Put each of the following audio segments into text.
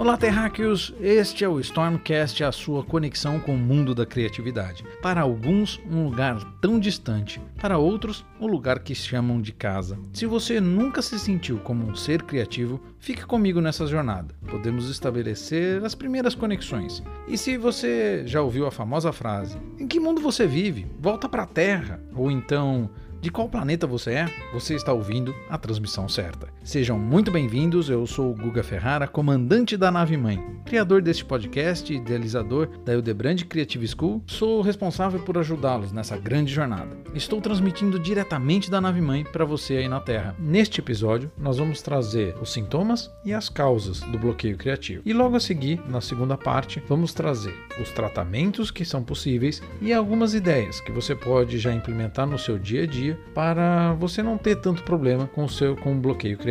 Olá, terráqueos! Este é o Stormcast, a sua conexão com o mundo da criatividade. Para alguns, um lugar tão distante, para outros, um lugar que chamam de casa. Se você nunca se sentiu como um ser criativo, fique comigo nessa jornada. Podemos estabelecer as primeiras conexões. E se você já ouviu a famosa frase: Em que mundo você vive? Volta para a Terra! Ou então de qual planeta você é? Você está ouvindo a transmissão certa. Sejam muito bem-vindos, eu sou o Guga Ferrara, comandante da Nave Mãe, criador deste podcast e idealizador da Eudebrand Creative School. Sou responsável por ajudá-los nessa grande jornada. Estou transmitindo diretamente da Nave Mãe para você aí na Terra. Neste episódio, nós vamos trazer os sintomas e as causas do bloqueio criativo. E logo a seguir, na segunda parte, vamos trazer os tratamentos que são possíveis e algumas ideias que você pode já implementar no seu dia a dia dia para você não ter tanto problema com o seu com o bloqueio criativo.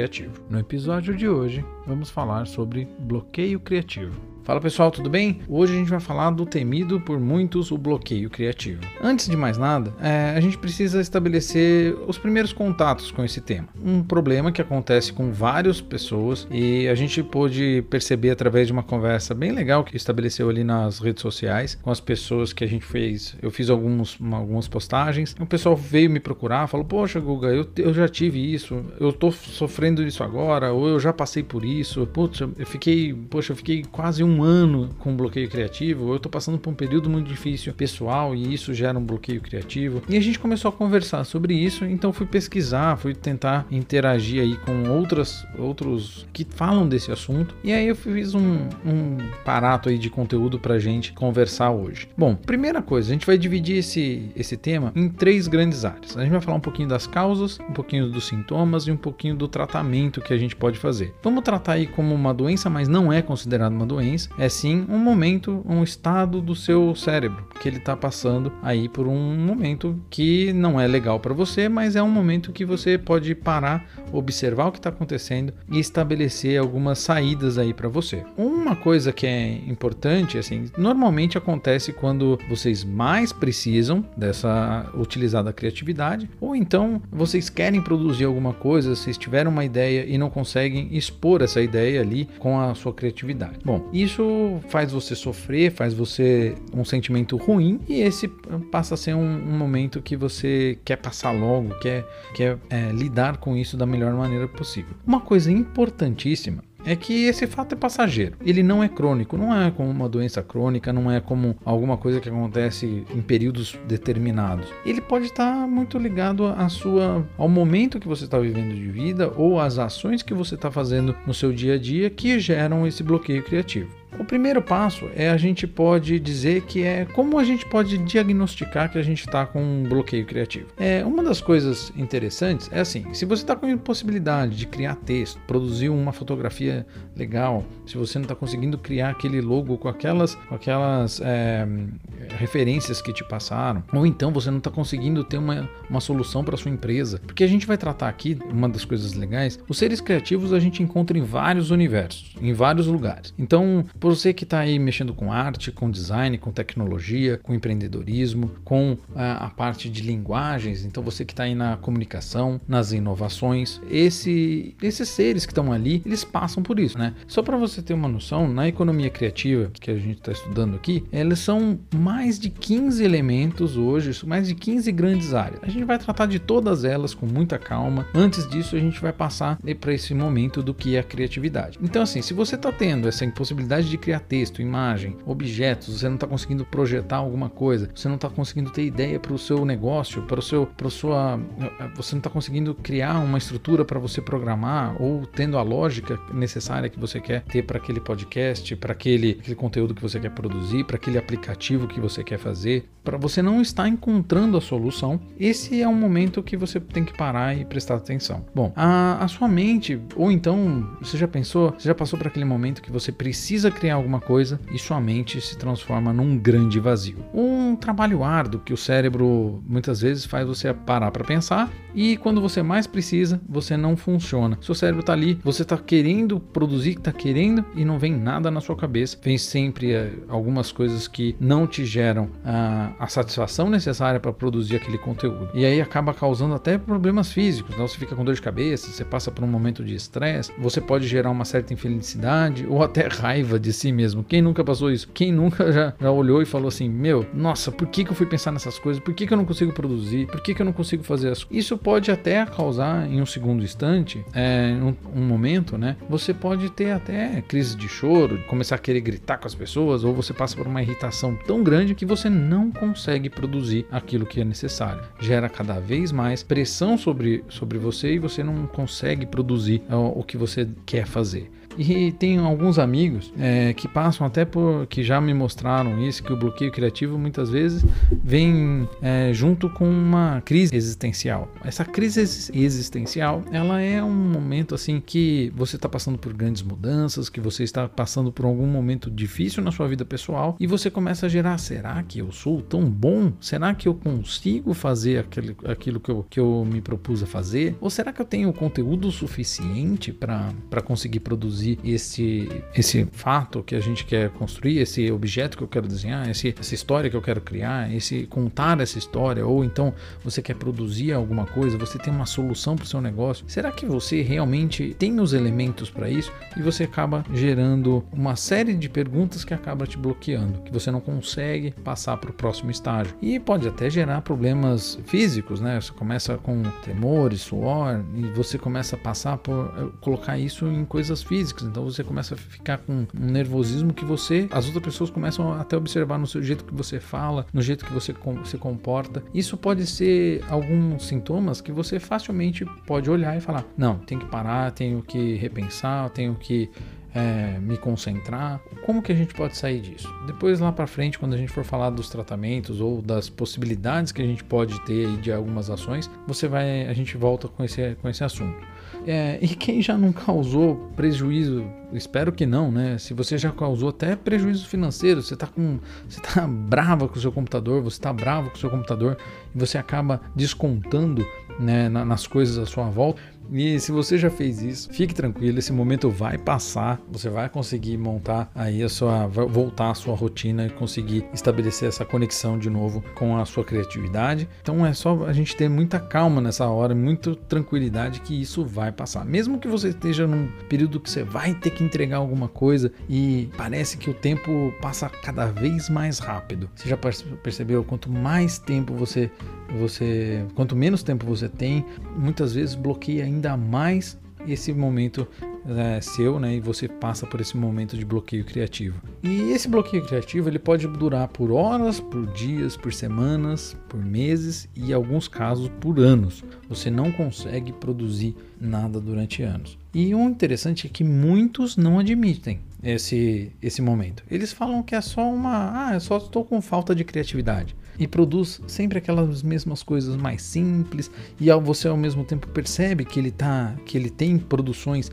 No episódio de hoje, vamos falar sobre bloqueio criativo. Fala pessoal, tudo bem? Hoje a gente vai falar do temido por muitos o bloqueio criativo. Antes de mais nada, é, a gente precisa estabelecer os primeiros contatos com esse tema. Um problema que acontece com várias pessoas e a gente pôde perceber através de uma conversa bem legal que estabeleceu ali nas redes sociais com as pessoas que a gente fez. Eu fiz alguns, algumas postagens. O pessoal veio me procurar, falou: Poxa, Guga, eu, eu já tive isso, eu tô sofrendo isso agora, ou eu já passei por isso. Putz, eu fiquei, poxa, eu fiquei quase um ano com bloqueio criativo, eu estou passando por um período muito difícil pessoal e isso gera um bloqueio criativo. E a gente começou a conversar sobre isso, então fui pesquisar, fui tentar interagir aí com outras, outros que falam desse assunto. E aí eu fiz um, um parato aí de conteúdo pra gente conversar hoje. Bom, primeira coisa, a gente vai dividir esse, esse tema em três grandes áreas. A gente vai falar um pouquinho das causas, um pouquinho dos sintomas e um pouquinho do tratamento que a gente pode fazer. Vamos tratar aí como uma doença, mas não é considerado uma doença é sim um momento, um estado do seu cérebro que ele está passando aí por um momento que não é legal para você, mas é um momento que você pode parar, observar o que está acontecendo e estabelecer algumas saídas aí para você. Uma coisa que é importante, assim, normalmente acontece quando vocês mais precisam dessa utilizar da criatividade, ou então vocês querem produzir alguma coisa, vocês tiveram uma ideia e não conseguem expor essa ideia ali com a sua criatividade. Bom, isso isso faz você sofrer, faz você um sentimento ruim e esse passa a ser um, um momento que você quer passar logo, quer, quer é, lidar com isso da melhor maneira possível. Uma coisa importantíssima é que esse fato é passageiro. Ele não é crônico, não é como uma doença crônica, não é como alguma coisa que acontece em períodos determinados. Ele pode estar muito ligado à sua, ao momento que você está vivendo de vida ou às ações que você está fazendo no seu dia a dia que geram esse bloqueio criativo. O primeiro passo é a gente pode dizer que é como a gente pode diagnosticar que a gente está com um bloqueio criativo. É uma das coisas interessantes é assim, se você está com a impossibilidade de criar texto, produzir uma fotografia legal, se você não está conseguindo criar aquele logo com aquelas, com aquelas é, referências que te passaram, ou então você não está conseguindo ter uma, uma solução para sua empresa, porque a gente vai tratar aqui uma das coisas legais. Os seres criativos a gente encontra em vários universos, em vários lugares. Então por você que está aí mexendo com arte, com design, com tecnologia, com empreendedorismo, com a, ah, a parte de linguagens, então você que está aí na comunicação, nas inovações, esse, esses seres que estão ali, eles passam por isso, né? Só para você ter uma noção, na economia criativa que a gente está estudando aqui, elas são mais de 15 elementos hoje, mais de 15 grandes áreas. A gente vai tratar de todas elas com muita calma. Antes disso, a gente vai passar para esse momento do que é a criatividade. Então, assim, se você está tendo essa impossibilidade de criar texto, imagem, objetos, você não está conseguindo projetar alguma coisa, você não está conseguindo ter ideia para o seu negócio, para o seu, para sua, você não está conseguindo criar uma estrutura para você programar ou tendo a lógica necessária que você quer ter para aquele podcast, para aquele, aquele conteúdo que você quer produzir, para aquele aplicativo que você quer fazer, para você não estar encontrando a solução, esse é um momento que você tem que parar e prestar atenção. Bom, a, a sua mente, ou então você já pensou, você já passou por aquele momento que você precisa criar alguma coisa e sua mente se transforma num grande vazio. Um trabalho árduo que o cérebro muitas vezes faz você parar para pensar e quando você mais precisa, você não funciona. Seu cérebro está ali, você está querendo produzir, está querendo e não vem nada na sua cabeça. Vem sempre uh, algumas coisas que não te geram uh, a satisfação necessária para produzir aquele conteúdo. E aí acaba causando até problemas físicos. Então você fica com dor de cabeça, você passa por um momento de estresse, você pode gerar uma certa infelicidade ou até raiva de si mesmo. Quem nunca passou isso? Quem nunca já, já olhou e falou assim: Meu, nossa, por que, que eu fui pensar nessas coisas? Por que, que eu não consigo produzir? Por que, que eu não consigo fazer as Isso pode até causar, em um segundo instante, é, um, um momento, né? Você pode ter até crise de choro, começar a querer gritar com as pessoas, ou você passa por uma irritação tão grande que você não consegue produzir aquilo que é necessário. Gera cada vez mais pressão sobre, sobre você e você não consegue produzir o que você quer fazer. E tem alguns amigos é, que passam até por. que já me mostraram isso, que o bloqueio criativo muitas vezes vem é, junto com uma crise existencial. Essa crise existencial, ela é um momento assim que você está passando por grandes mudanças, que você está passando por algum momento difícil na sua vida pessoal e você começa a gerar: será que eu sou tão bom? Será que eu consigo fazer aquele, aquilo que eu, que eu me propus a fazer? Ou será que eu tenho conteúdo suficiente para conseguir produzir? Esse, esse fato que a gente quer construir, esse objeto que eu quero desenhar, esse, essa história que eu quero criar, esse contar essa história, ou então você quer produzir alguma coisa, você tem uma solução para o seu negócio. Será que você realmente tem os elementos para isso? E você acaba gerando uma série de perguntas que acaba te bloqueando, que você não consegue passar para o próximo estágio. E pode até gerar problemas físicos, né? Você começa com tremores, suor, e você começa a passar por eh, colocar isso em coisas físicas então você começa a ficar com um nervosismo que você, as outras pessoas começam até observar no seu jeito que você fala, no jeito que você se comporta. Isso pode ser alguns sintomas que você facilmente pode olhar e falar: não, tem que parar, tenho que repensar, tenho que é, me concentrar. Como que a gente pode sair disso? Depois lá para frente, quando a gente for falar dos tratamentos ou das possibilidades que a gente pode ter de algumas ações, você vai, a gente volta com esse, com esse assunto. É, e quem já não causou prejuízo, espero que não, né? Se você já causou até prejuízo financeiro, você está com, você tá brava com o seu computador, você está bravo com o seu computador e você acaba descontando né, nas coisas à sua volta e se você já fez isso, fique tranquilo, esse momento vai passar, você vai conseguir montar aí a sua, voltar à sua rotina e conseguir estabelecer essa conexão de novo com a sua criatividade. Então é só a gente ter muita calma nessa hora, muita tranquilidade que isso vai passar. Mesmo que você esteja num período que você vai ter que entregar alguma coisa e parece que o tempo passa cada vez mais rápido. Você já percebeu quanto mais tempo você você quanto menos tempo você tem, muitas vezes bloqueia ainda mais esse momento é, seu, né? E você passa por esse momento de bloqueio criativo. E esse bloqueio criativo ele pode durar por horas, por dias, por semanas, por meses e em alguns casos por anos. Você não consegue produzir nada durante anos. E o interessante é que muitos não admitem esse, esse momento. Eles falam que é só uma. Ah, eu só estou com falta de criatividade e produz sempre aquelas mesmas coisas mais simples e você ao mesmo tempo percebe que ele tá que ele tem produções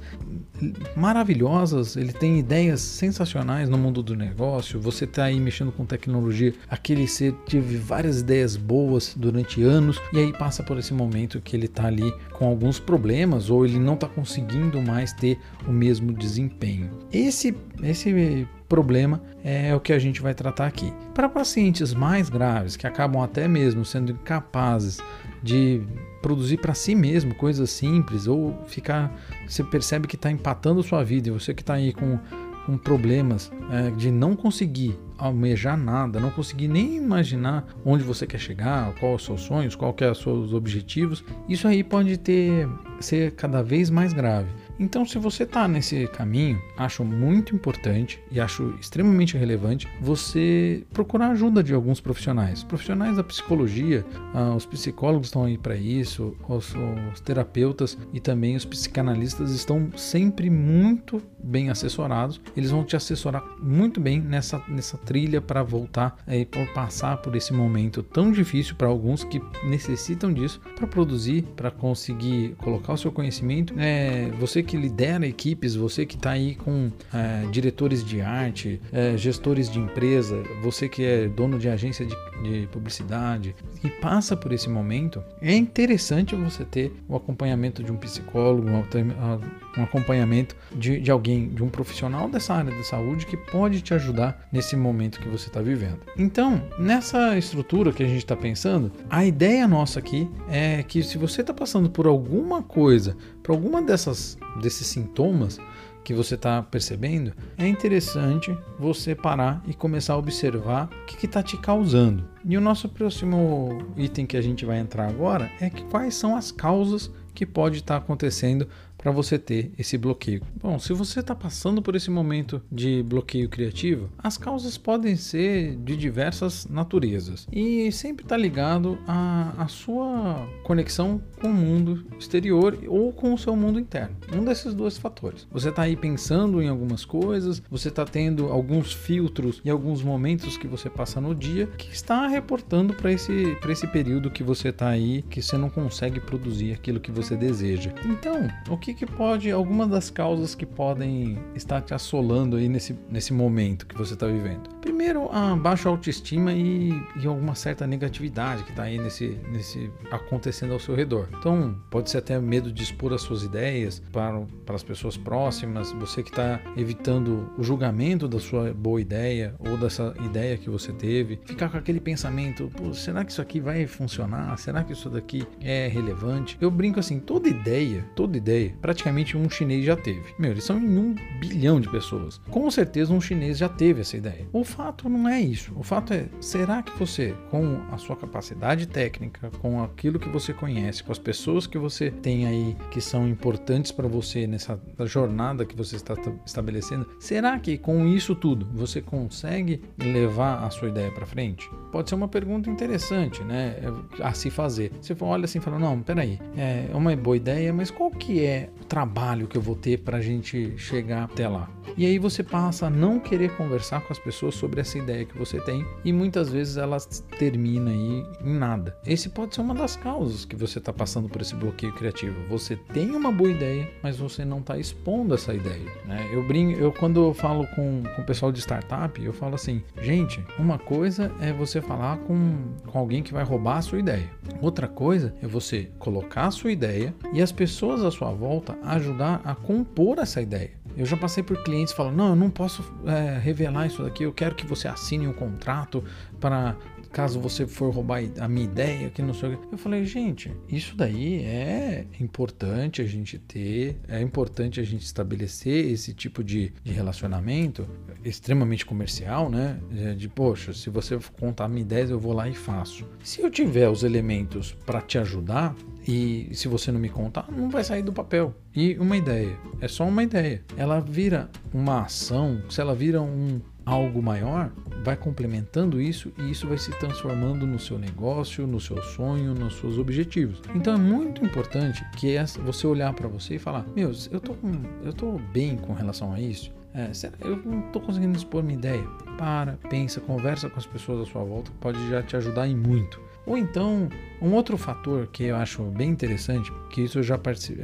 maravilhosas, ele tem ideias sensacionais no mundo do negócio. Você está aí mexendo com tecnologia, aquele ser teve várias ideias boas durante anos e aí passa por esse momento que ele está ali com alguns problemas ou ele não está conseguindo mais ter o mesmo desempenho. Esse esse problema é o que a gente vai tratar aqui. Para pacientes mais graves, que acabam até mesmo sendo incapazes de produzir para si mesmo coisas simples, ou ficar, você percebe que está empatando sua vida, e você que está aí com, com problemas é, de não conseguir almejar nada, não conseguir nem imaginar onde você quer chegar, quais os seus sonhos, qual que é os seus objetivos, isso aí pode ter ser cada vez mais grave. Então, se você está nesse caminho, acho muito importante e acho extremamente relevante você procurar ajuda de alguns profissionais. Profissionais da psicologia, ah, os psicólogos estão aí para isso, os, os terapeutas e também os psicanalistas estão sempre muito bem assessorados. Eles vão te assessorar muito bem nessa, nessa trilha para voltar e por passar por esse momento tão difícil para alguns que necessitam disso para produzir, para conseguir colocar o seu conhecimento. É, você que lidera equipes, você que está aí com é, diretores de arte, é, gestores de empresa, você que é dono de agência de, de publicidade e passa por esse momento, é interessante você ter o acompanhamento de um psicólogo, um acompanhamento de, de alguém, de um profissional dessa área da saúde que pode te ajudar nesse momento que você está vivendo. Então, nessa estrutura que a gente está pensando, a ideia nossa aqui é que se você está passando por alguma coisa, por alguma dessas desses sintomas, que você está percebendo, é interessante você parar e começar a observar o que está te causando. E o nosso próximo item que a gente vai entrar agora é que quais são as causas que pode estar tá acontecendo para você ter esse bloqueio. Bom, se você está passando por esse momento de bloqueio criativo, as causas podem ser de diversas naturezas e sempre está ligado à, à sua conexão com o mundo exterior ou com o seu mundo interno. Um desses dois fatores. Você está aí pensando em algumas coisas, você está tendo alguns filtros e alguns momentos que você passa no dia que está reportando para esse, esse período que você está aí, que você não consegue produzir aquilo que você deseja. Então, o que que pode, alguma das causas que podem estar te assolando aí nesse, nesse momento que você está vivendo? Primeiro, a baixa autoestima e, e alguma certa negatividade que está aí nesse, nesse acontecendo ao seu redor. Então, pode ser até medo de expor as suas ideias para, para as pessoas próximas, você que está evitando o julgamento da sua boa ideia ou dessa ideia que você teve, ficar com aquele pensamento, será que isso aqui vai funcionar? Será que isso daqui é relevante? Eu brinco assim, toda ideia, toda ideia, praticamente um chinês já teve. Meu, eles são em um bilhão de pessoas. Com certeza um chinês já teve essa ideia. O fato não é isso. O fato é, será que você, com a sua capacidade técnica, com aquilo que você conhece, com as pessoas que você tem aí que são importantes para você nessa jornada que você está estabelecendo, será que com isso tudo você consegue levar a sua ideia para frente? Pode ser uma pergunta interessante, né, a se fazer. Você olha assim e fala, não, peraí, é uma boa ideia, mas qual que é trabalho que eu vou ter para a gente chegar até lá. E aí você passa a não querer conversar com as pessoas sobre essa ideia que você tem e muitas vezes ela termina aí em nada. Esse pode ser uma das causas que você está passando por esse bloqueio criativo. Você tem uma boa ideia, mas você não está expondo essa ideia. Né? Eu brinco, eu quando eu falo com, com o pessoal de startup, eu falo assim, gente, uma coisa é você falar com, com alguém que vai roubar a sua ideia. Outra coisa é você colocar a sua ideia e as pessoas à sua volta ajudar a compor essa ideia. Eu já passei por clientes falando: não, eu não posso é, revelar isso daqui, eu quero que você assine um contrato para caso você for roubar a minha ideia, que não sei o que. Eu falei, gente, isso daí é importante a gente ter, é importante a gente estabelecer esse tipo de, de relacionamento extremamente comercial, né? De, poxa, se você contar minha ideia, eu vou lá e faço. Se eu tiver os elementos para te ajudar, e se você não me contar, não vai sair do papel. E uma ideia, é só uma ideia. Ela vira uma ação, se ela vira um algo maior, vai complementando isso e isso vai se transformando no seu negócio, no seu sonho, nos seus objetivos. Então é muito importante que você olhar para você e falar: "Meu, eu tô eu tô bem com relação a isso. É, eu não estou conseguindo expor minha ideia. Para, pensa, conversa com as pessoas à sua volta, pode já te ajudar em muito. Ou então, um outro fator que eu acho bem interessante, que isso já,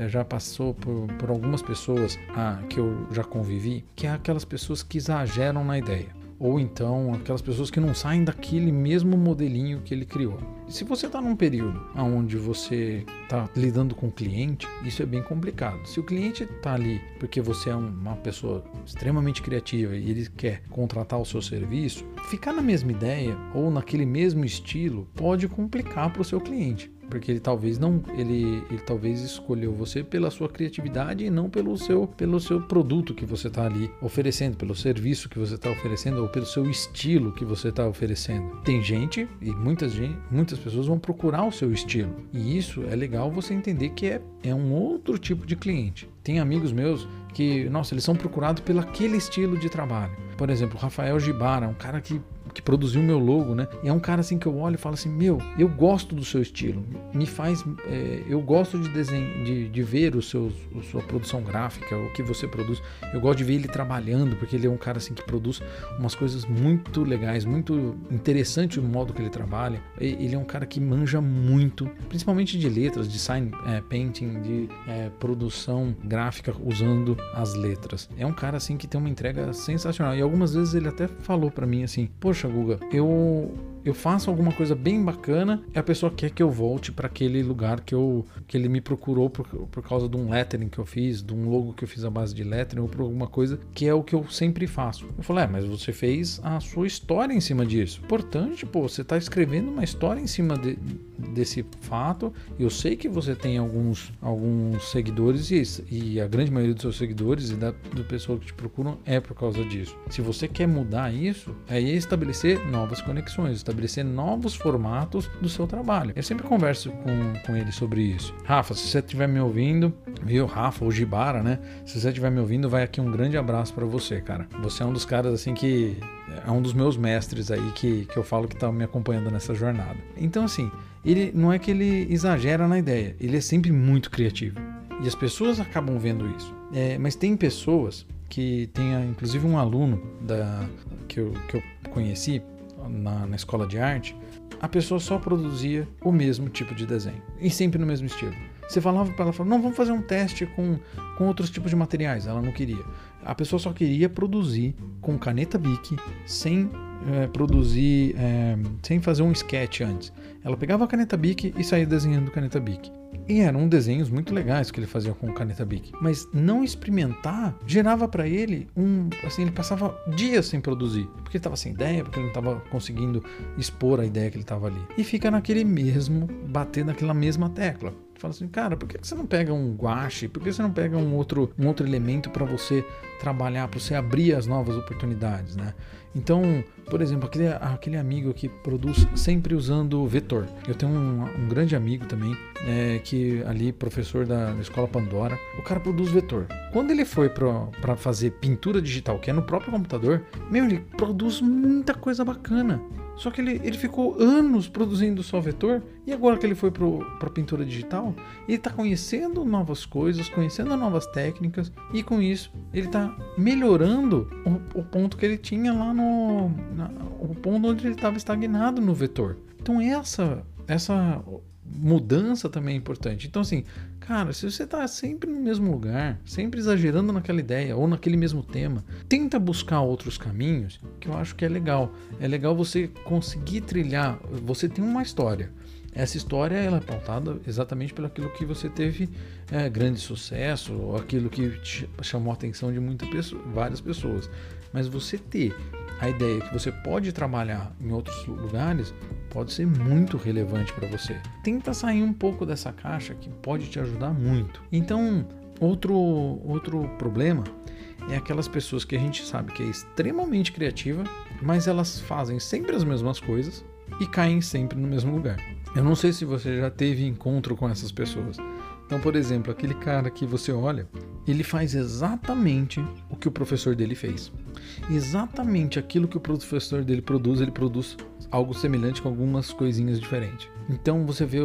já passou por, por algumas pessoas ah, que eu já convivi, que é aquelas pessoas que exageram na ideia ou então aquelas pessoas que não saem daquele mesmo modelinho que ele criou. Se você está num período onde você está lidando com o cliente, isso é bem complicado. Se o cliente está ali porque você é uma pessoa extremamente criativa e ele quer contratar o seu serviço, ficar na mesma ideia ou naquele mesmo estilo pode complicar para o seu cliente porque ele talvez não ele, ele talvez escolheu você pela sua criatividade e não pelo seu pelo seu produto que você está ali oferecendo, pelo serviço que você está oferecendo ou pelo seu estilo que você está oferecendo. Tem gente e muitas muitas pessoas vão procurar o seu estilo e isso é legal você entender que é, é um outro tipo de cliente. Tem amigos meus que, nossa, eles são procurados pelo aquele estilo de trabalho. Por exemplo, Rafael Gibara, um cara que que produziu o meu logo, né? E é um cara assim que eu olho e falo assim, meu, eu gosto do seu estilo, me faz, é, eu gosto de desenho, de, de ver os seus, a sua produção gráfica, o que você produz. Eu gosto de ver ele trabalhando, porque ele é um cara assim que produz umas coisas muito legais, muito interessante o modo que ele trabalha. Ele é um cara que manja muito, principalmente de letras, de sign é, painting, de é, produção gráfica usando as letras. É um cara assim que tem uma entrega sensacional. E algumas vezes ele até falou para mim assim: "Poxa, Guga, eu eu faço alguma coisa bem bacana e a pessoa quer que eu volte para aquele lugar que, eu, que ele me procurou por, por causa de um lettering que eu fiz, de um logo que eu fiz à base de lettering ou por alguma coisa que é o que eu sempre faço. Eu falei, é, mas você fez a sua história em cima disso. Importante, pô, você está escrevendo uma história em cima de, desse fato. Eu sei que você tem alguns, alguns seguidores e, e a grande maioria dos seus seguidores e da do pessoal que te procuram é por causa disso. Se você quer mudar isso, é estabelecer novas conexões, estabelecer novos formatos do seu trabalho. Eu sempre converso com, com ele sobre isso. Rafa, se você estiver me ouvindo, viu, Rafa, ou Gibara, né? Se você estiver me ouvindo, vai aqui um grande abraço para você, cara. Você é um dos caras assim que é um dos meus mestres aí que, que eu falo que tá me acompanhando nessa jornada. Então, assim, ele não é que ele exagera na ideia, ele é sempre muito criativo. E as pessoas acabam vendo isso. É, mas tem pessoas que tem inclusive um aluno da, que, eu, que eu conheci, na, na escola de arte, a pessoa só produzia o mesmo tipo de desenho e sempre no mesmo estilo. Você falava para ela, não, vamos fazer um teste com, com outros tipos de materiais. Ela não queria. A pessoa só queria produzir com caneta Bic, sem é, produzir, é, sem fazer um sketch antes. Ela pegava a caneta Bic e saía desenhando caneta Bic. E eram desenhos muito legais que ele fazia com caneta Bic. Mas não experimentar gerava para ele um. Assim, ele passava dias sem produzir. Porque ele estava sem ideia, porque ele não estava conseguindo expor a ideia que ele estava ali. E fica naquele mesmo, bater naquela mesma tecla fala assim, cara, por que você não pega um guache? Por que você não pega um outro, um outro elemento para você trabalhar, para você abrir as novas oportunidades, né? Então, por exemplo, aquele, aquele amigo que produz sempre usando vetor. Eu tenho um, um grande amigo também, é, que ali, professor da, da, escola Pandora, o cara produz vetor. Quando ele foi para fazer pintura digital, que é no próprio computador, meu, ele produz muita coisa bacana. Só que ele, ele ficou anos produzindo só vetor e agora que ele foi para a pintura digital, ele está conhecendo novas coisas, conhecendo novas técnicas e com isso ele está melhorando o, o, ponto que ele tinha lá no. Na, o ponto onde ele estava estagnado no vetor. Então essa, essa mudança também é importante. Então, assim, cara, se você está sempre no mesmo lugar, sempre exagerando naquela ideia ou naquele mesmo tema, tenta buscar outros caminhos que eu acho que é legal. É legal você conseguir trilhar. Você tem uma história. Essa história ela é pautada exatamente pelo aquilo que você teve é, grande sucesso, ou aquilo que chamou a atenção de muitas pessoas, várias pessoas. Mas você ter a ideia que você pode trabalhar em outros lugares pode ser muito relevante para você. Tenta sair um pouco dessa caixa que pode te ajudar muito. Então, outro outro problema é aquelas pessoas que a gente sabe que é extremamente criativa, mas elas fazem sempre as mesmas coisas e caem sempre no mesmo lugar. Eu não sei se você já teve encontro com essas pessoas. Então, por exemplo, aquele cara que você olha, ele faz exatamente o que o professor dele fez. Exatamente aquilo que o professor dele produz, ele produz algo semelhante com algumas coisinhas diferentes. Então você vê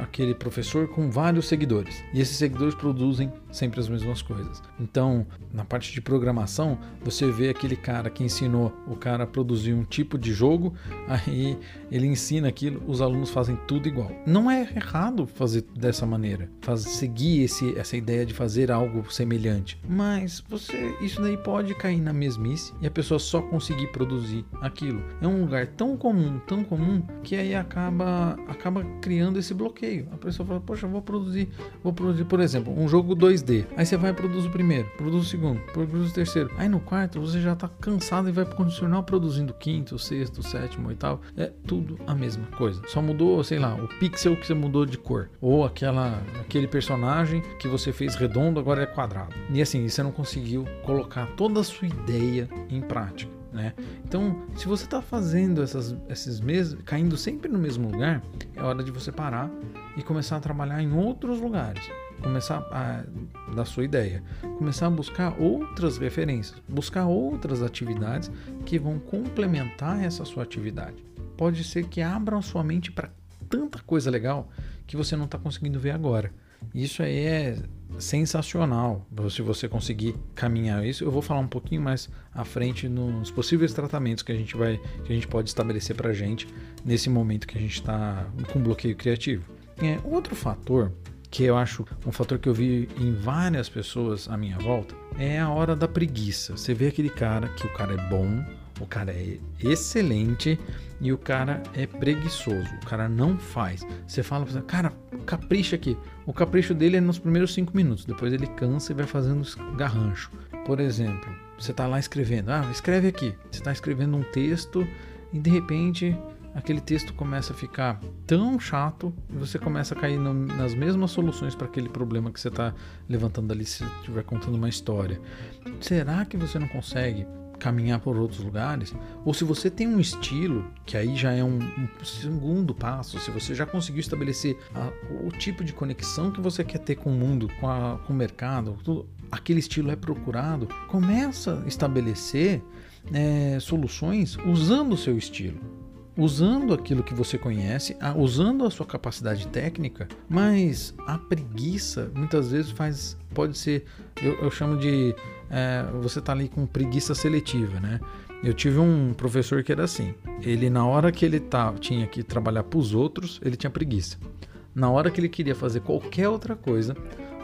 aquele professor com vários seguidores e esses seguidores produzem sempre as mesmas coisas. Então, na parte de programação, você vê aquele cara que ensinou o cara a produzir um tipo de jogo, aí ele ensina aquilo, os alunos fazem tudo igual. Não é errado fazer dessa maneira, fazer, seguir esse, essa ideia de fazer algo semelhante, mas você isso daí pode cair na mesmice e a pessoa só conseguir produzir aquilo. É um lugar tão comum, tão comum que aí acaba acaba criando esse bloqueio. A pessoa fala: "Poxa, vou produzir, vou produzir, por exemplo, um jogo 2D". Aí você vai produzir o primeiro, produz o segundo, produz o terceiro. Aí no quarto você já está cansado e vai continuar produzindo o quinto, o sexto, o sétimo, oitavo. É tudo a mesma coisa. Só mudou, sei lá, o pixel que você mudou de cor ou aquela aquele personagem que você fez redondo agora é quadrado. E assim, você não conseguiu colocar toda a sua ideia em prática. Né? Então, se você está fazendo essas, esses caindo sempre no mesmo lugar, é hora de você parar e começar a trabalhar em outros lugares. Começar a da sua ideia. Começar a buscar outras referências, buscar outras atividades que vão complementar essa sua atividade. Pode ser que abra a sua mente para tanta coisa legal que você não está conseguindo ver agora. Isso aí é sensacional se você conseguir caminhar isso. Eu vou falar um pouquinho mais à frente nos possíveis tratamentos que a gente vai, que a gente pode estabelecer para a gente nesse momento que a gente está com bloqueio criativo. É, outro fator que eu acho um fator que eu vi em várias pessoas à minha volta é a hora da preguiça. Você vê aquele cara que o cara é bom, o cara é excelente e o cara é preguiçoso. O cara não faz. Você fala, cara, capricha aqui. O capricho dele é nos primeiros cinco minutos. Depois ele cansa e vai fazendo garrancho. Por exemplo, você está lá escrevendo. Ah, escreve aqui. Você está escrevendo um texto e de repente aquele texto começa a ficar tão chato e você começa a cair no, nas mesmas soluções para aquele problema que você está levantando ali se estiver contando uma história. Será que você não consegue caminhar por outros lugares, ou se você tem um estilo, que aí já é um, um segundo passo, se você já conseguiu estabelecer a, o tipo de conexão que você quer ter com o mundo, com, a, com o mercado, tudo, aquele estilo é procurado, começa a estabelecer é, soluções usando o seu estilo usando aquilo que você conhece, usando a sua capacidade técnica, mas a preguiça muitas vezes faz, pode ser, eu, eu chamo de é, você tá ali com preguiça seletiva, né? Eu tive um professor que era assim. Ele na hora que ele tá, tinha que trabalhar para os outros, ele tinha preguiça. Na hora que ele queria fazer qualquer outra coisa,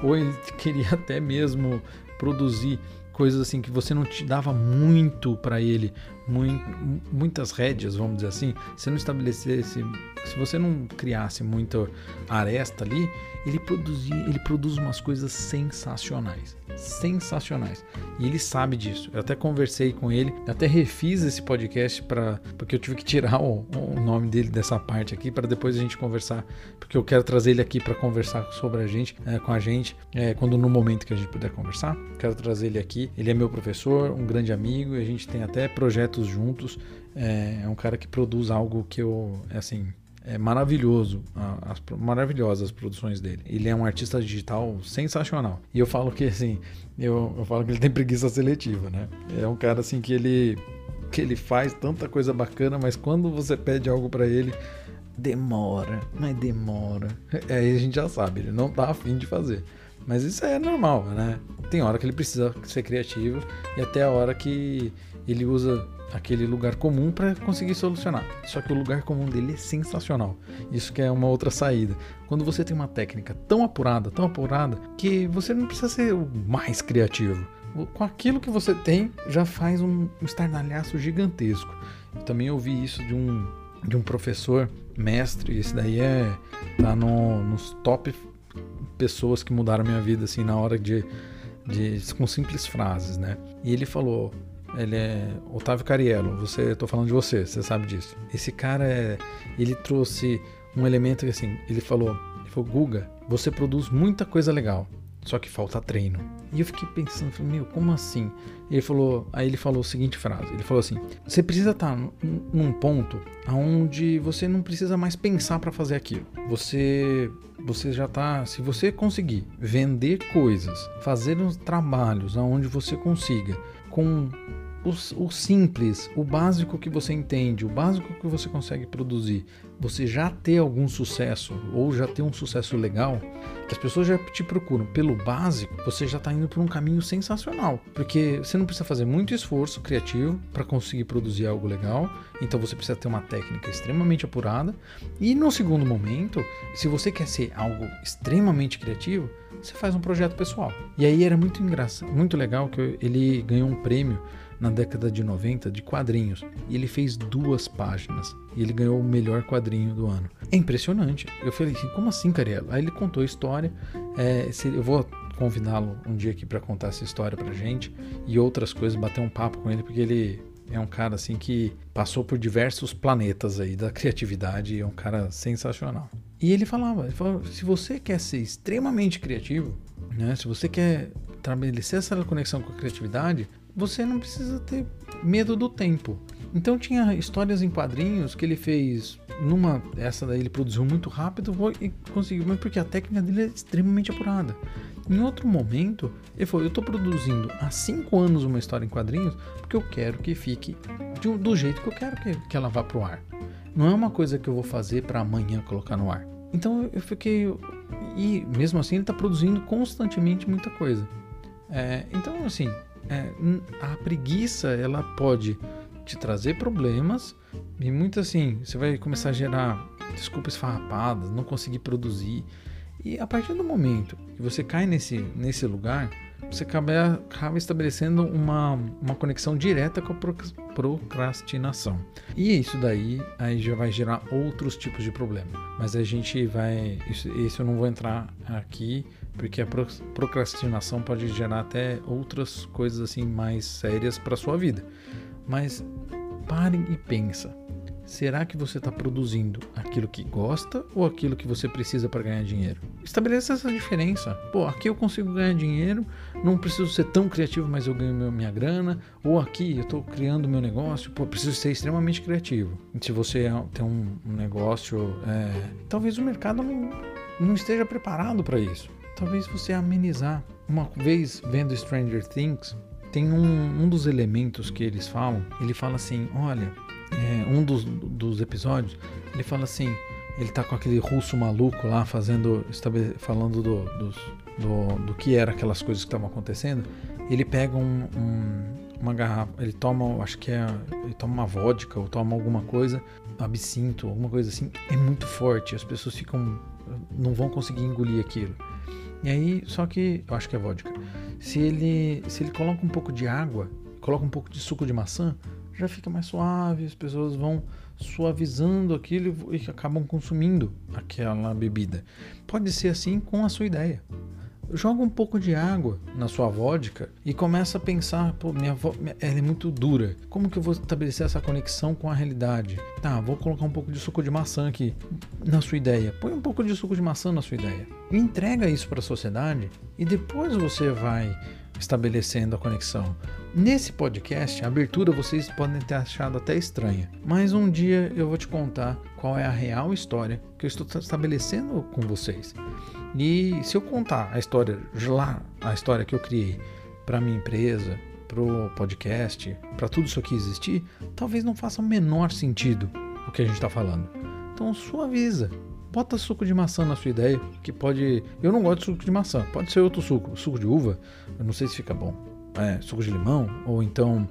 ou ele queria até mesmo produzir coisas assim que você não te dava muito para ele, muito, muitas rédeas, vamos dizer assim, se não estabelecesse, se você não criasse muita aresta ali, ele produzia, ele produz umas coisas sensacionais, sensacionais. E ele sabe disso. Eu até conversei com ele, até refiz esse podcast para porque eu tive que tirar o, o nome dele dessa parte aqui para depois a gente conversar, porque eu quero trazer ele aqui para conversar sobre a gente, é, com a gente, é, quando no momento que a gente puder conversar. Quero trazer ele aqui. Ele é meu professor, um grande amigo, e a gente tem até projetos juntos. É, é um cara que produz algo que eu, assim, é maravilhoso, as, maravilhosas as produções dele. Ele é um artista digital sensacional. E eu falo que assim, eu, eu falo que ele tem preguiça seletiva, né? É um cara assim que ele que ele faz tanta coisa bacana, mas quando você pede algo para ele, demora, mas demora. Aí a gente já sabe, ele não tá afim de fazer. Mas isso é normal, né? Tem hora que ele precisa ser criativo e até a hora que ele usa aquele lugar comum para conseguir solucionar. Só que o lugar comum dele é sensacional. Isso que é uma outra saída. Quando você tem uma técnica tão apurada, tão apurada, que você não precisa ser o mais criativo. Com aquilo que você tem, já faz um estardalhaço gigantesco. Eu também ouvi isso de um, de um professor mestre, esse daí é tá no, nos top pessoas que mudaram minha vida assim na hora de, de com simples frases, né? E ele falou: ele é Otávio Cariello. Você, tô falando de você, você sabe disso. Esse cara é, ele trouxe um elemento que assim, ele falou, ele falou, Guga, você produz muita coisa legal, só que falta treino. E eu fiquei pensando, falei, meu, como assim? Ele falou, aí ele falou a seguinte frase, ele falou assim: você precisa estar tá num ponto aonde você não precisa mais pensar para fazer aquilo. Você você já tá, se você conseguir vender coisas, fazer uns trabalhos aonde você consiga com o, o, simples, o básico que você entende, o básico que você consegue produzir, você já ter algum sucesso ou já ter um sucesso legal, que as pessoas já te procuram pelo básico, você já está indo por um caminho sensacional, porque você não precisa fazer muito esforço criativo para conseguir produzir algo legal, então você precisa ter uma técnica extremamente apurada. E no segundo momento, se você quer ser algo extremamente criativo, você faz um projeto pessoal. E aí era muito engraçado, muito legal que ele ganhou um prêmio na década de 90 de quadrinhos. E ele fez duas páginas. E ele ganhou o melhor quadrinho do ano. É impressionante. Eu falei assim, como assim, Cariello? Aí ele contou a história. É, eu vou convidá-lo um dia aqui para contar essa história pra gente. E outras coisas, bater um papo com ele, porque ele é um cara assim que passou por diversos planetas aí da criatividade. É um cara sensacional. E ele falava, ele falava, se você quer ser extremamente criativo, né, se você quer estabelecer essa conexão com a criatividade, você não precisa ter medo do tempo. Então tinha histórias em quadrinhos que ele fez numa essa daí ele produziu muito rápido e conseguiu, mas porque a técnica dele é extremamente apurada. Em outro momento, ele falou: Eu estou produzindo há cinco anos uma história em quadrinhos porque eu quero que fique de, do jeito que eu quero que, que ela vá pro ar. Não é uma coisa que eu vou fazer para amanhã colocar no ar. Então eu fiquei. E mesmo assim ele está produzindo constantemente muita coisa. É, então, assim, é, a preguiça ela pode te trazer problemas e muito assim, você vai começar a gerar desculpas farrapadas, não conseguir produzir. E a partir do momento que você cai nesse, nesse lugar, você acaba, acaba estabelecendo uma, uma conexão direta com a procrastinação. E isso daí aí já vai gerar outros tipos de problema. Mas a gente vai. Isso, isso eu não vou entrar aqui, porque a procrastinação pode gerar até outras coisas assim mais sérias para sua vida. Mas pare e pensa. Será que você está produzindo aquilo que gosta ou aquilo que você precisa para ganhar dinheiro? Estabeleça essa diferença. Pô, aqui eu consigo ganhar dinheiro, não preciso ser tão criativo, mas eu ganho minha grana. Ou aqui eu estou criando meu negócio, pô, preciso ser extremamente criativo. Se você é, tem um, negócio, é, talvez o mercado não, não esteja preparado para isso. Talvez você amenizar. Uma vez vendo Stranger Things, tem um, um dos elementos que eles falam. Ele fala assim: olha é, um dos, dos episódios, ele fala assim, ele tá com aquele russo maluco lá fazendo, falando do, do, do, que era aquelas coisas que estavam acontecendo. Ele pega um, um, uma garrafa, ele toma, acho que é, ele toma uma vodka ou toma alguma coisa, absinto, alguma coisa assim, é muito forte, as pessoas ficam, não vão conseguir engolir aquilo. E aí, só que, eu acho que é vodka. Se ele, se ele coloca um pouco de água, coloca um pouco de suco de maçã, já fica mais suave, as pessoas vão suavizando aquilo e acabam consumindo aquela bebida. Pode ser assim com a sua ideia. Joga um pouco de água na sua vodka e começa a pensar, pô, minha é muito dura. Como que eu vou estabelecer essa conexão com a realidade? Tá, vou colocar um pouco de suco de maçã aqui na sua ideia. Põe um pouco de suco de maçã na sua ideia. Entrega isso para a sociedade e depois você vai estabelecendo a conexão. Nesse podcast, a abertura vocês podem ter achado até estranha, mas um dia eu vou te contar qual é a real história que eu estou estabelecendo com vocês. E se eu contar a história lá, a história que eu criei para minha empresa, para o podcast, para tudo isso aqui existir, talvez não faça o menor sentido o que a gente está falando. Então suaviza, bota suco de maçã na sua ideia, que pode. Eu não gosto de suco de maçã, pode ser outro suco, suco de uva, eu não sei se fica bom. É, suco de limão, ou então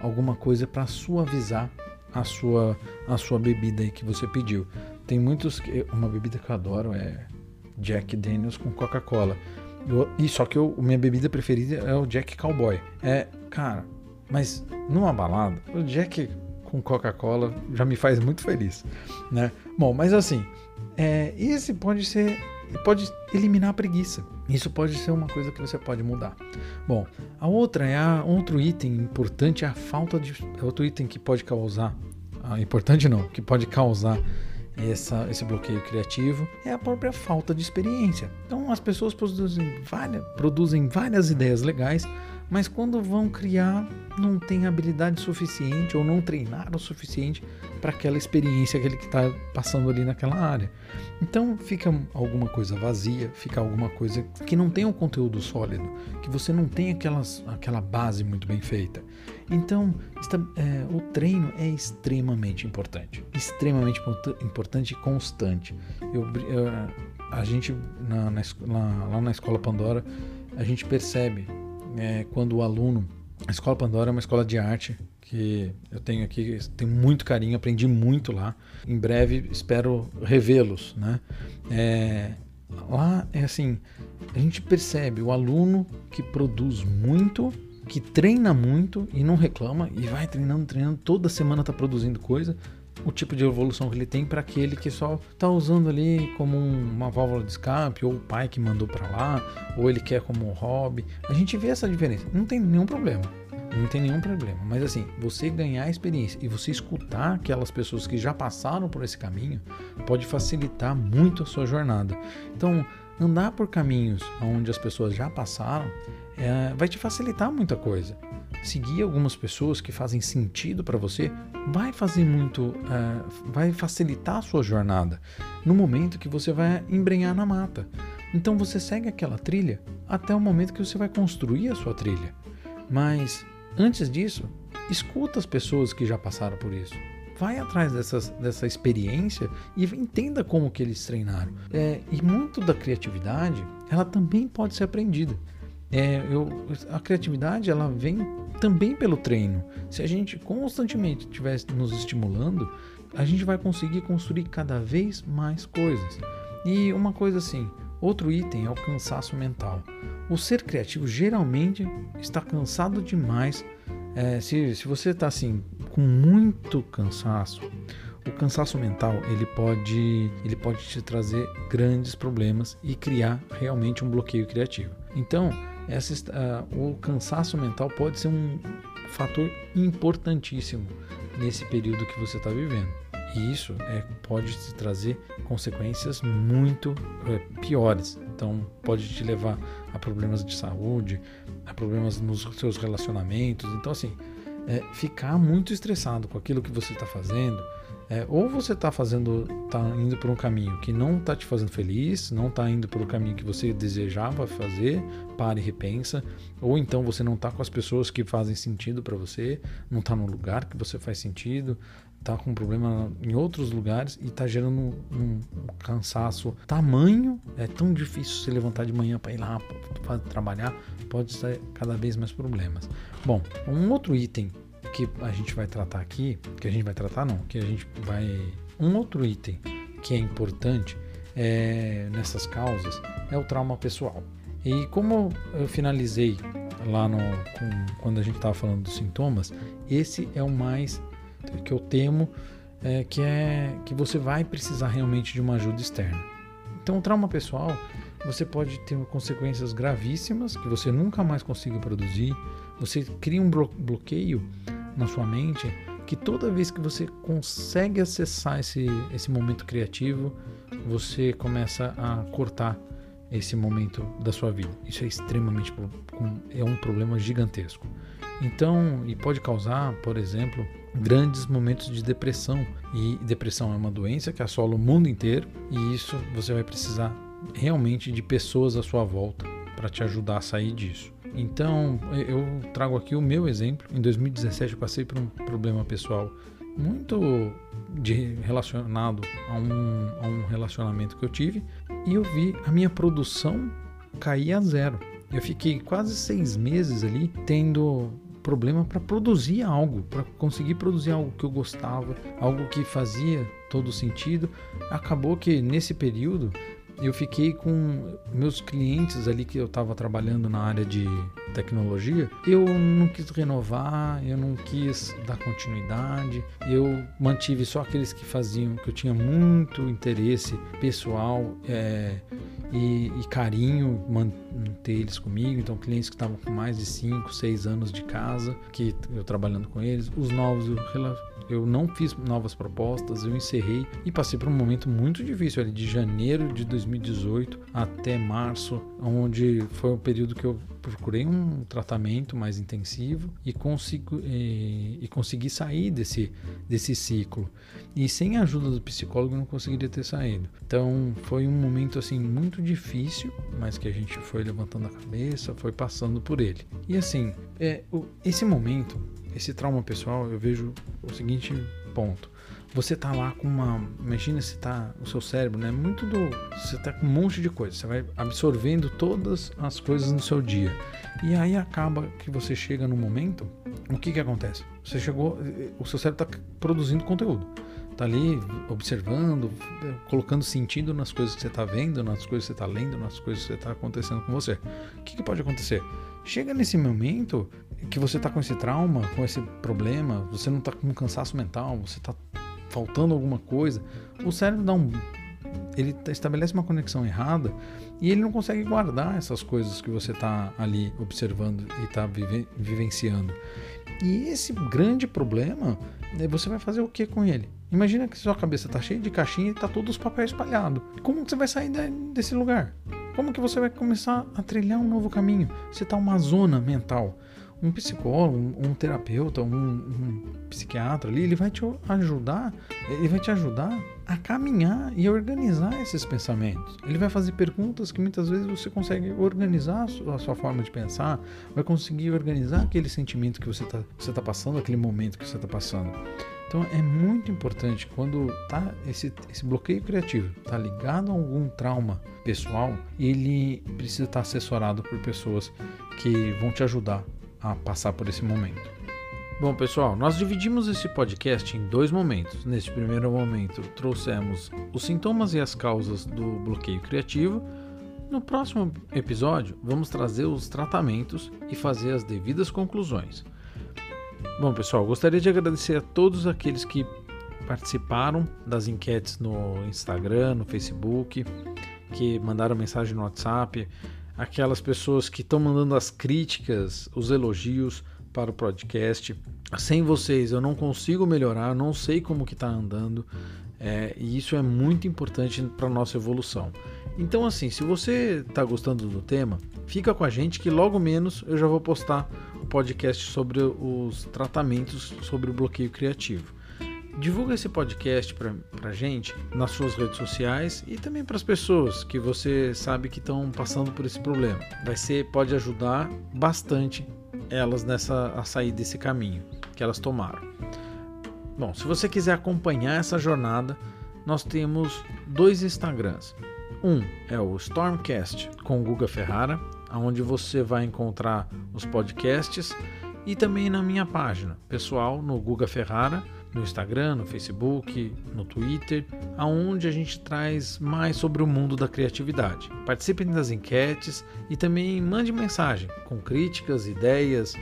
alguma coisa para suavizar a sua, a sua bebida aí que você pediu. Tem muitos. Uma bebida que eu adoro é Jack Daniels com Coca-Cola. E só que eu, minha bebida preferida é o Jack Cowboy. É, cara, mas numa balada, o Jack com Coca-Cola já me faz muito feliz, né? Bom, mas assim, é, esse pode ser, pode eliminar a preguiça. Isso pode ser uma coisa que você pode mudar. Bom, a outra é a, outro item importante é a falta de é outro item que pode causar, ah, importante não, que pode causar essa, esse bloqueio criativo é a própria falta de experiência. Então as pessoas produzem várias, produzem várias ideias legais, mas quando vão criar não tem habilidade suficiente ou não treinaram o suficiente para aquela experiência que ele está passando ali naquela área. Então fica alguma coisa vazia, fica alguma coisa que não tem um conteúdo sólido, que você não tem aquelas, aquela base muito bem feita. Então é, o treino é extremamente importante, extremamente importante e constante. Eu, eu, a gente na, na, lá na escola Pandora a gente percebe é, quando o aluno a Escola Pandora é uma escola de arte que eu tenho aqui, tenho muito carinho, aprendi muito lá. Em breve espero revê-los, né? É, lá é assim, a gente percebe o aluno que produz muito, que treina muito e não reclama e vai treinando, treinando, toda semana está produzindo coisa, o tipo de evolução que ele tem para aquele que só está usando ali como uma válvula de escape, ou o pai que mandou para lá, ou ele quer como um hobby. A gente vê essa diferença, não tem nenhum problema. Não tem nenhum problema. Mas assim, você ganhar experiência e você escutar aquelas pessoas que já passaram por esse caminho pode facilitar muito a sua jornada. Então, andar por caminhos onde as pessoas já passaram é, vai te facilitar muita coisa seguir algumas pessoas que fazem sentido para você vai fazer muito, uh, vai facilitar a sua jornada no momento que você vai embrenhar na mata. Então você segue aquela trilha até o momento que você vai construir a sua trilha. Mas antes disso, escuta as pessoas que já passaram por isso. Vai atrás dessas, dessa experiência e entenda como que eles treinaram. É, e muito da criatividade, ela também pode ser aprendida. É, eu, a criatividade ela vem também pelo treino. Se a gente constantemente estiver nos estimulando, a gente vai conseguir construir cada vez mais coisas. E uma coisa assim, outro item é o cansaço mental. O ser criativo geralmente está cansado demais. É, se, se você está assim com muito cansaço, o cansaço mental ele pode, ele pode te trazer grandes problemas e criar realmente um bloqueio criativo. Então, essa, uh, o cansaço mental pode ser um fator importantíssimo nesse período que você está vivendo. E isso é, pode te trazer consequências muito é, piores. Então, pode te levar a problemas de saúde, a problemas nos seus relacionamentos. Então, assim, é, ficar muito estressado com aquilo que você está fazendo, é, ou você está fazendo, está indo por um caminho que não está te fazendo feliz, não está indo por o caminho que você desejava fazer, pare e repensa, ou então você não está com as pessoas que fazem sentido para você, não está no lugar que você faz sentido, está com um problema em outros lugares e está gerando um, um, cansaço tamanho, é tão difícil se levantar de manhã para ir lá para trabalhar, pode ser cada vez mais problemas. Bom, um outro item que a gente vai tratar aqui, que a gente vai tratar não, que a gente vai. Um outro item que é importante é, nessas causas é o trauma pessoal. E como eu finalizei lá no, com, quando a gente estava falando dos sintomas, esse é o mais que eu temo é, que é que você vai precisar realmente de uma ajuda externa. Então, o trauma pessoal você pode ter consequências gravíssimas que você nunca mais consiga produzir. Você cria um bloqueio na sua mente que toda vez que você consegue acessar esse, esse momento criativo, você começa a cortar esse momento da sua vida. Isso é extremamente é um problema gigantesco. Então, e pode causar, por exemplo, grandes momentos de depressão. E depressão é uma doença que assola o mundo inteiro, e isso você vai precisar realmente de pessoas à sua volta para te ajudar a sair disso. Então, eu trago aqui o meu exemplo. Em 2017 eu passei por um problema pessoal muito de, relacionado a um, a um relacionamento que eu tive e eu vi a minha produção cair a zero. Eu fiquei quase seis meses ali tendo problema para produzir algo, para conseguir produzir algo que eu gostava, algo que fazia todo sentido. Acabou que nesse período eu fiquei com meus clientes ali que eu estava trabalhando na área de tecnologia, eu não quis renovar, eu não quis dar continuidade, eu mantive só aqueles que faziam, que eu tinha muito interesse pessoal é, e, e, carinho manter eles comigo. Então, clientes que estavam com mais de 5, 6 anos de casa, que eu trabalhando com eles, os novos eu eu não fiz novas propostas, eu encerrei e passei por um momento muito difícil ali de janeiro de 2018 até março, onde foi o período que eu procurei um tratamento mais intensivo e, consigo, e, e consegui sair desse, desse ciclo. E sem a ajuda do psicólogo eu não conseguiria ter saído. Então foi um momento assim muito difícil, mas que a gente foi levantando a cabeça, foi passando por ele. E assim, é, esse momento esse trauma pessoal, eu vejo o seguinte ponto. Você tá lá com uma. Imagina se tá. O seu cérebro, né? Muito do. Você tá com um monte de coisa. Você vai absorvendo todas as coisas no seu dia. E aí acaba que você chega no momento. O que que acontece? Você chegou. O seu cérebro tá produzindo conteúdo. Tá ali observando, colocando sentido nas coisas que você tá vendo, nas coisas que você tá lendo, nas coisas que tá acontecendo com você. O que, que pode acontecer? Chega nesse momento que você está com esse trauma, com esse problema, você não está com um cansaço mental, você está faltando alguma coisa, o cérebro dá um ele estabelece uma conexão errada e ele não consegue guardar essas coisas que você está ali observando e está vive, vivenciando. E esse grande problema, né, você vai fazer o que com ele? Imagina que sua cabeça está cheia de caixinha e está todos os papéis espalhados. Como que você vai sair desse lugar? Como que você vai começar a trilhar um novo caminho? Você está uma zona mental. Um psicólogo, um, um terapeuta, um, um, psiquiatra ali, ele vai te ajudar, ele vai te ajudar a caminhar e a organizar esses pensamentos. Ele vai fazer perguntas que muitas vezes você consegue organizar a sua, a sua forma de pensar, vai conseguir organizar aquele sentimento que você está você tá passando, aquele momento que você está passando. Então é muito importante quando tá esse, esse bloqueio criativo está ligado a algum trauma pessoal, ele precisa estar tá assessorado por pessoas que vão te ajudar a passar por esse momento. Bom, pessoal, nós dividimos esse podcast em dois momentos. Neste primeiro momento, trouxemos os sintomas e as causas do bloqueio criativo. No próximo episódio, vamos trazer os tratamentos e fazer as devidas conclusões. Bom, pessoal, gostaria de agradecer a todos aqueles que participaram das enquetes no Instagram, no Facebook, que mandaram mensagem no WhatsApp, aquelas pessoas que estão mandando as críticas, os elogios para o podcast. Sem vocês eu não consigo melhorar, não sei como que está andando. É, e isso é muito importante para a nossa evolução. Então, assim, se você está gostando do tema, fica com a gente que logo menos eu já vou postar o podcast sobre os tratamentos sobre o bloqueio criativo. Divulga esse podcast para a gente nas suas redes sociais e também para as pessoas que você sabe que estão passando por esse problema. Vai ser, pode ajudar bastante elas nessa a sair desse caminho que elas tomaram. Bom, se você quiser acompanhar essa jornada, nós temos dois Instagrams. Um é o Stormcast com Guga Ferrara, onde você vai encontrar os podcasts e também na minha página pessoal no Guga Ferrara, no Instagram, no Facebook, no Twitter, aonde a gente traz mais sobre o mundo da criatividade. Participem das enquetes e também mande mensagem com críticas, ideias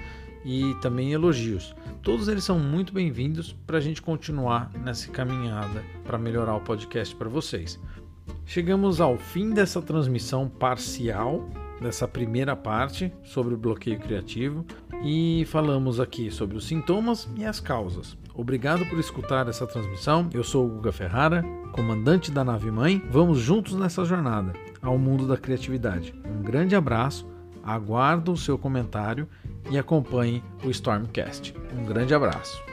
e também elogios. Todos eles são muito bem-vindos para a gente continuar nessa caminhada para melhorar o podcast para vocês. Chegamos ao fim dessa transmissão parcial, dessa primeira parte sobre o bloqueio criativo e falamos aqui sobre os sintomas e as causas. Obrigado por escutar essa transmissão. Eu sou o Guga Ferrara, comandante da nave mãe. Vamos juntos nessa jornada ao mundo da criatividade. Um grande abraço, aguardo o seu comentário e acompanhe o Stormcast. Um grande abraço.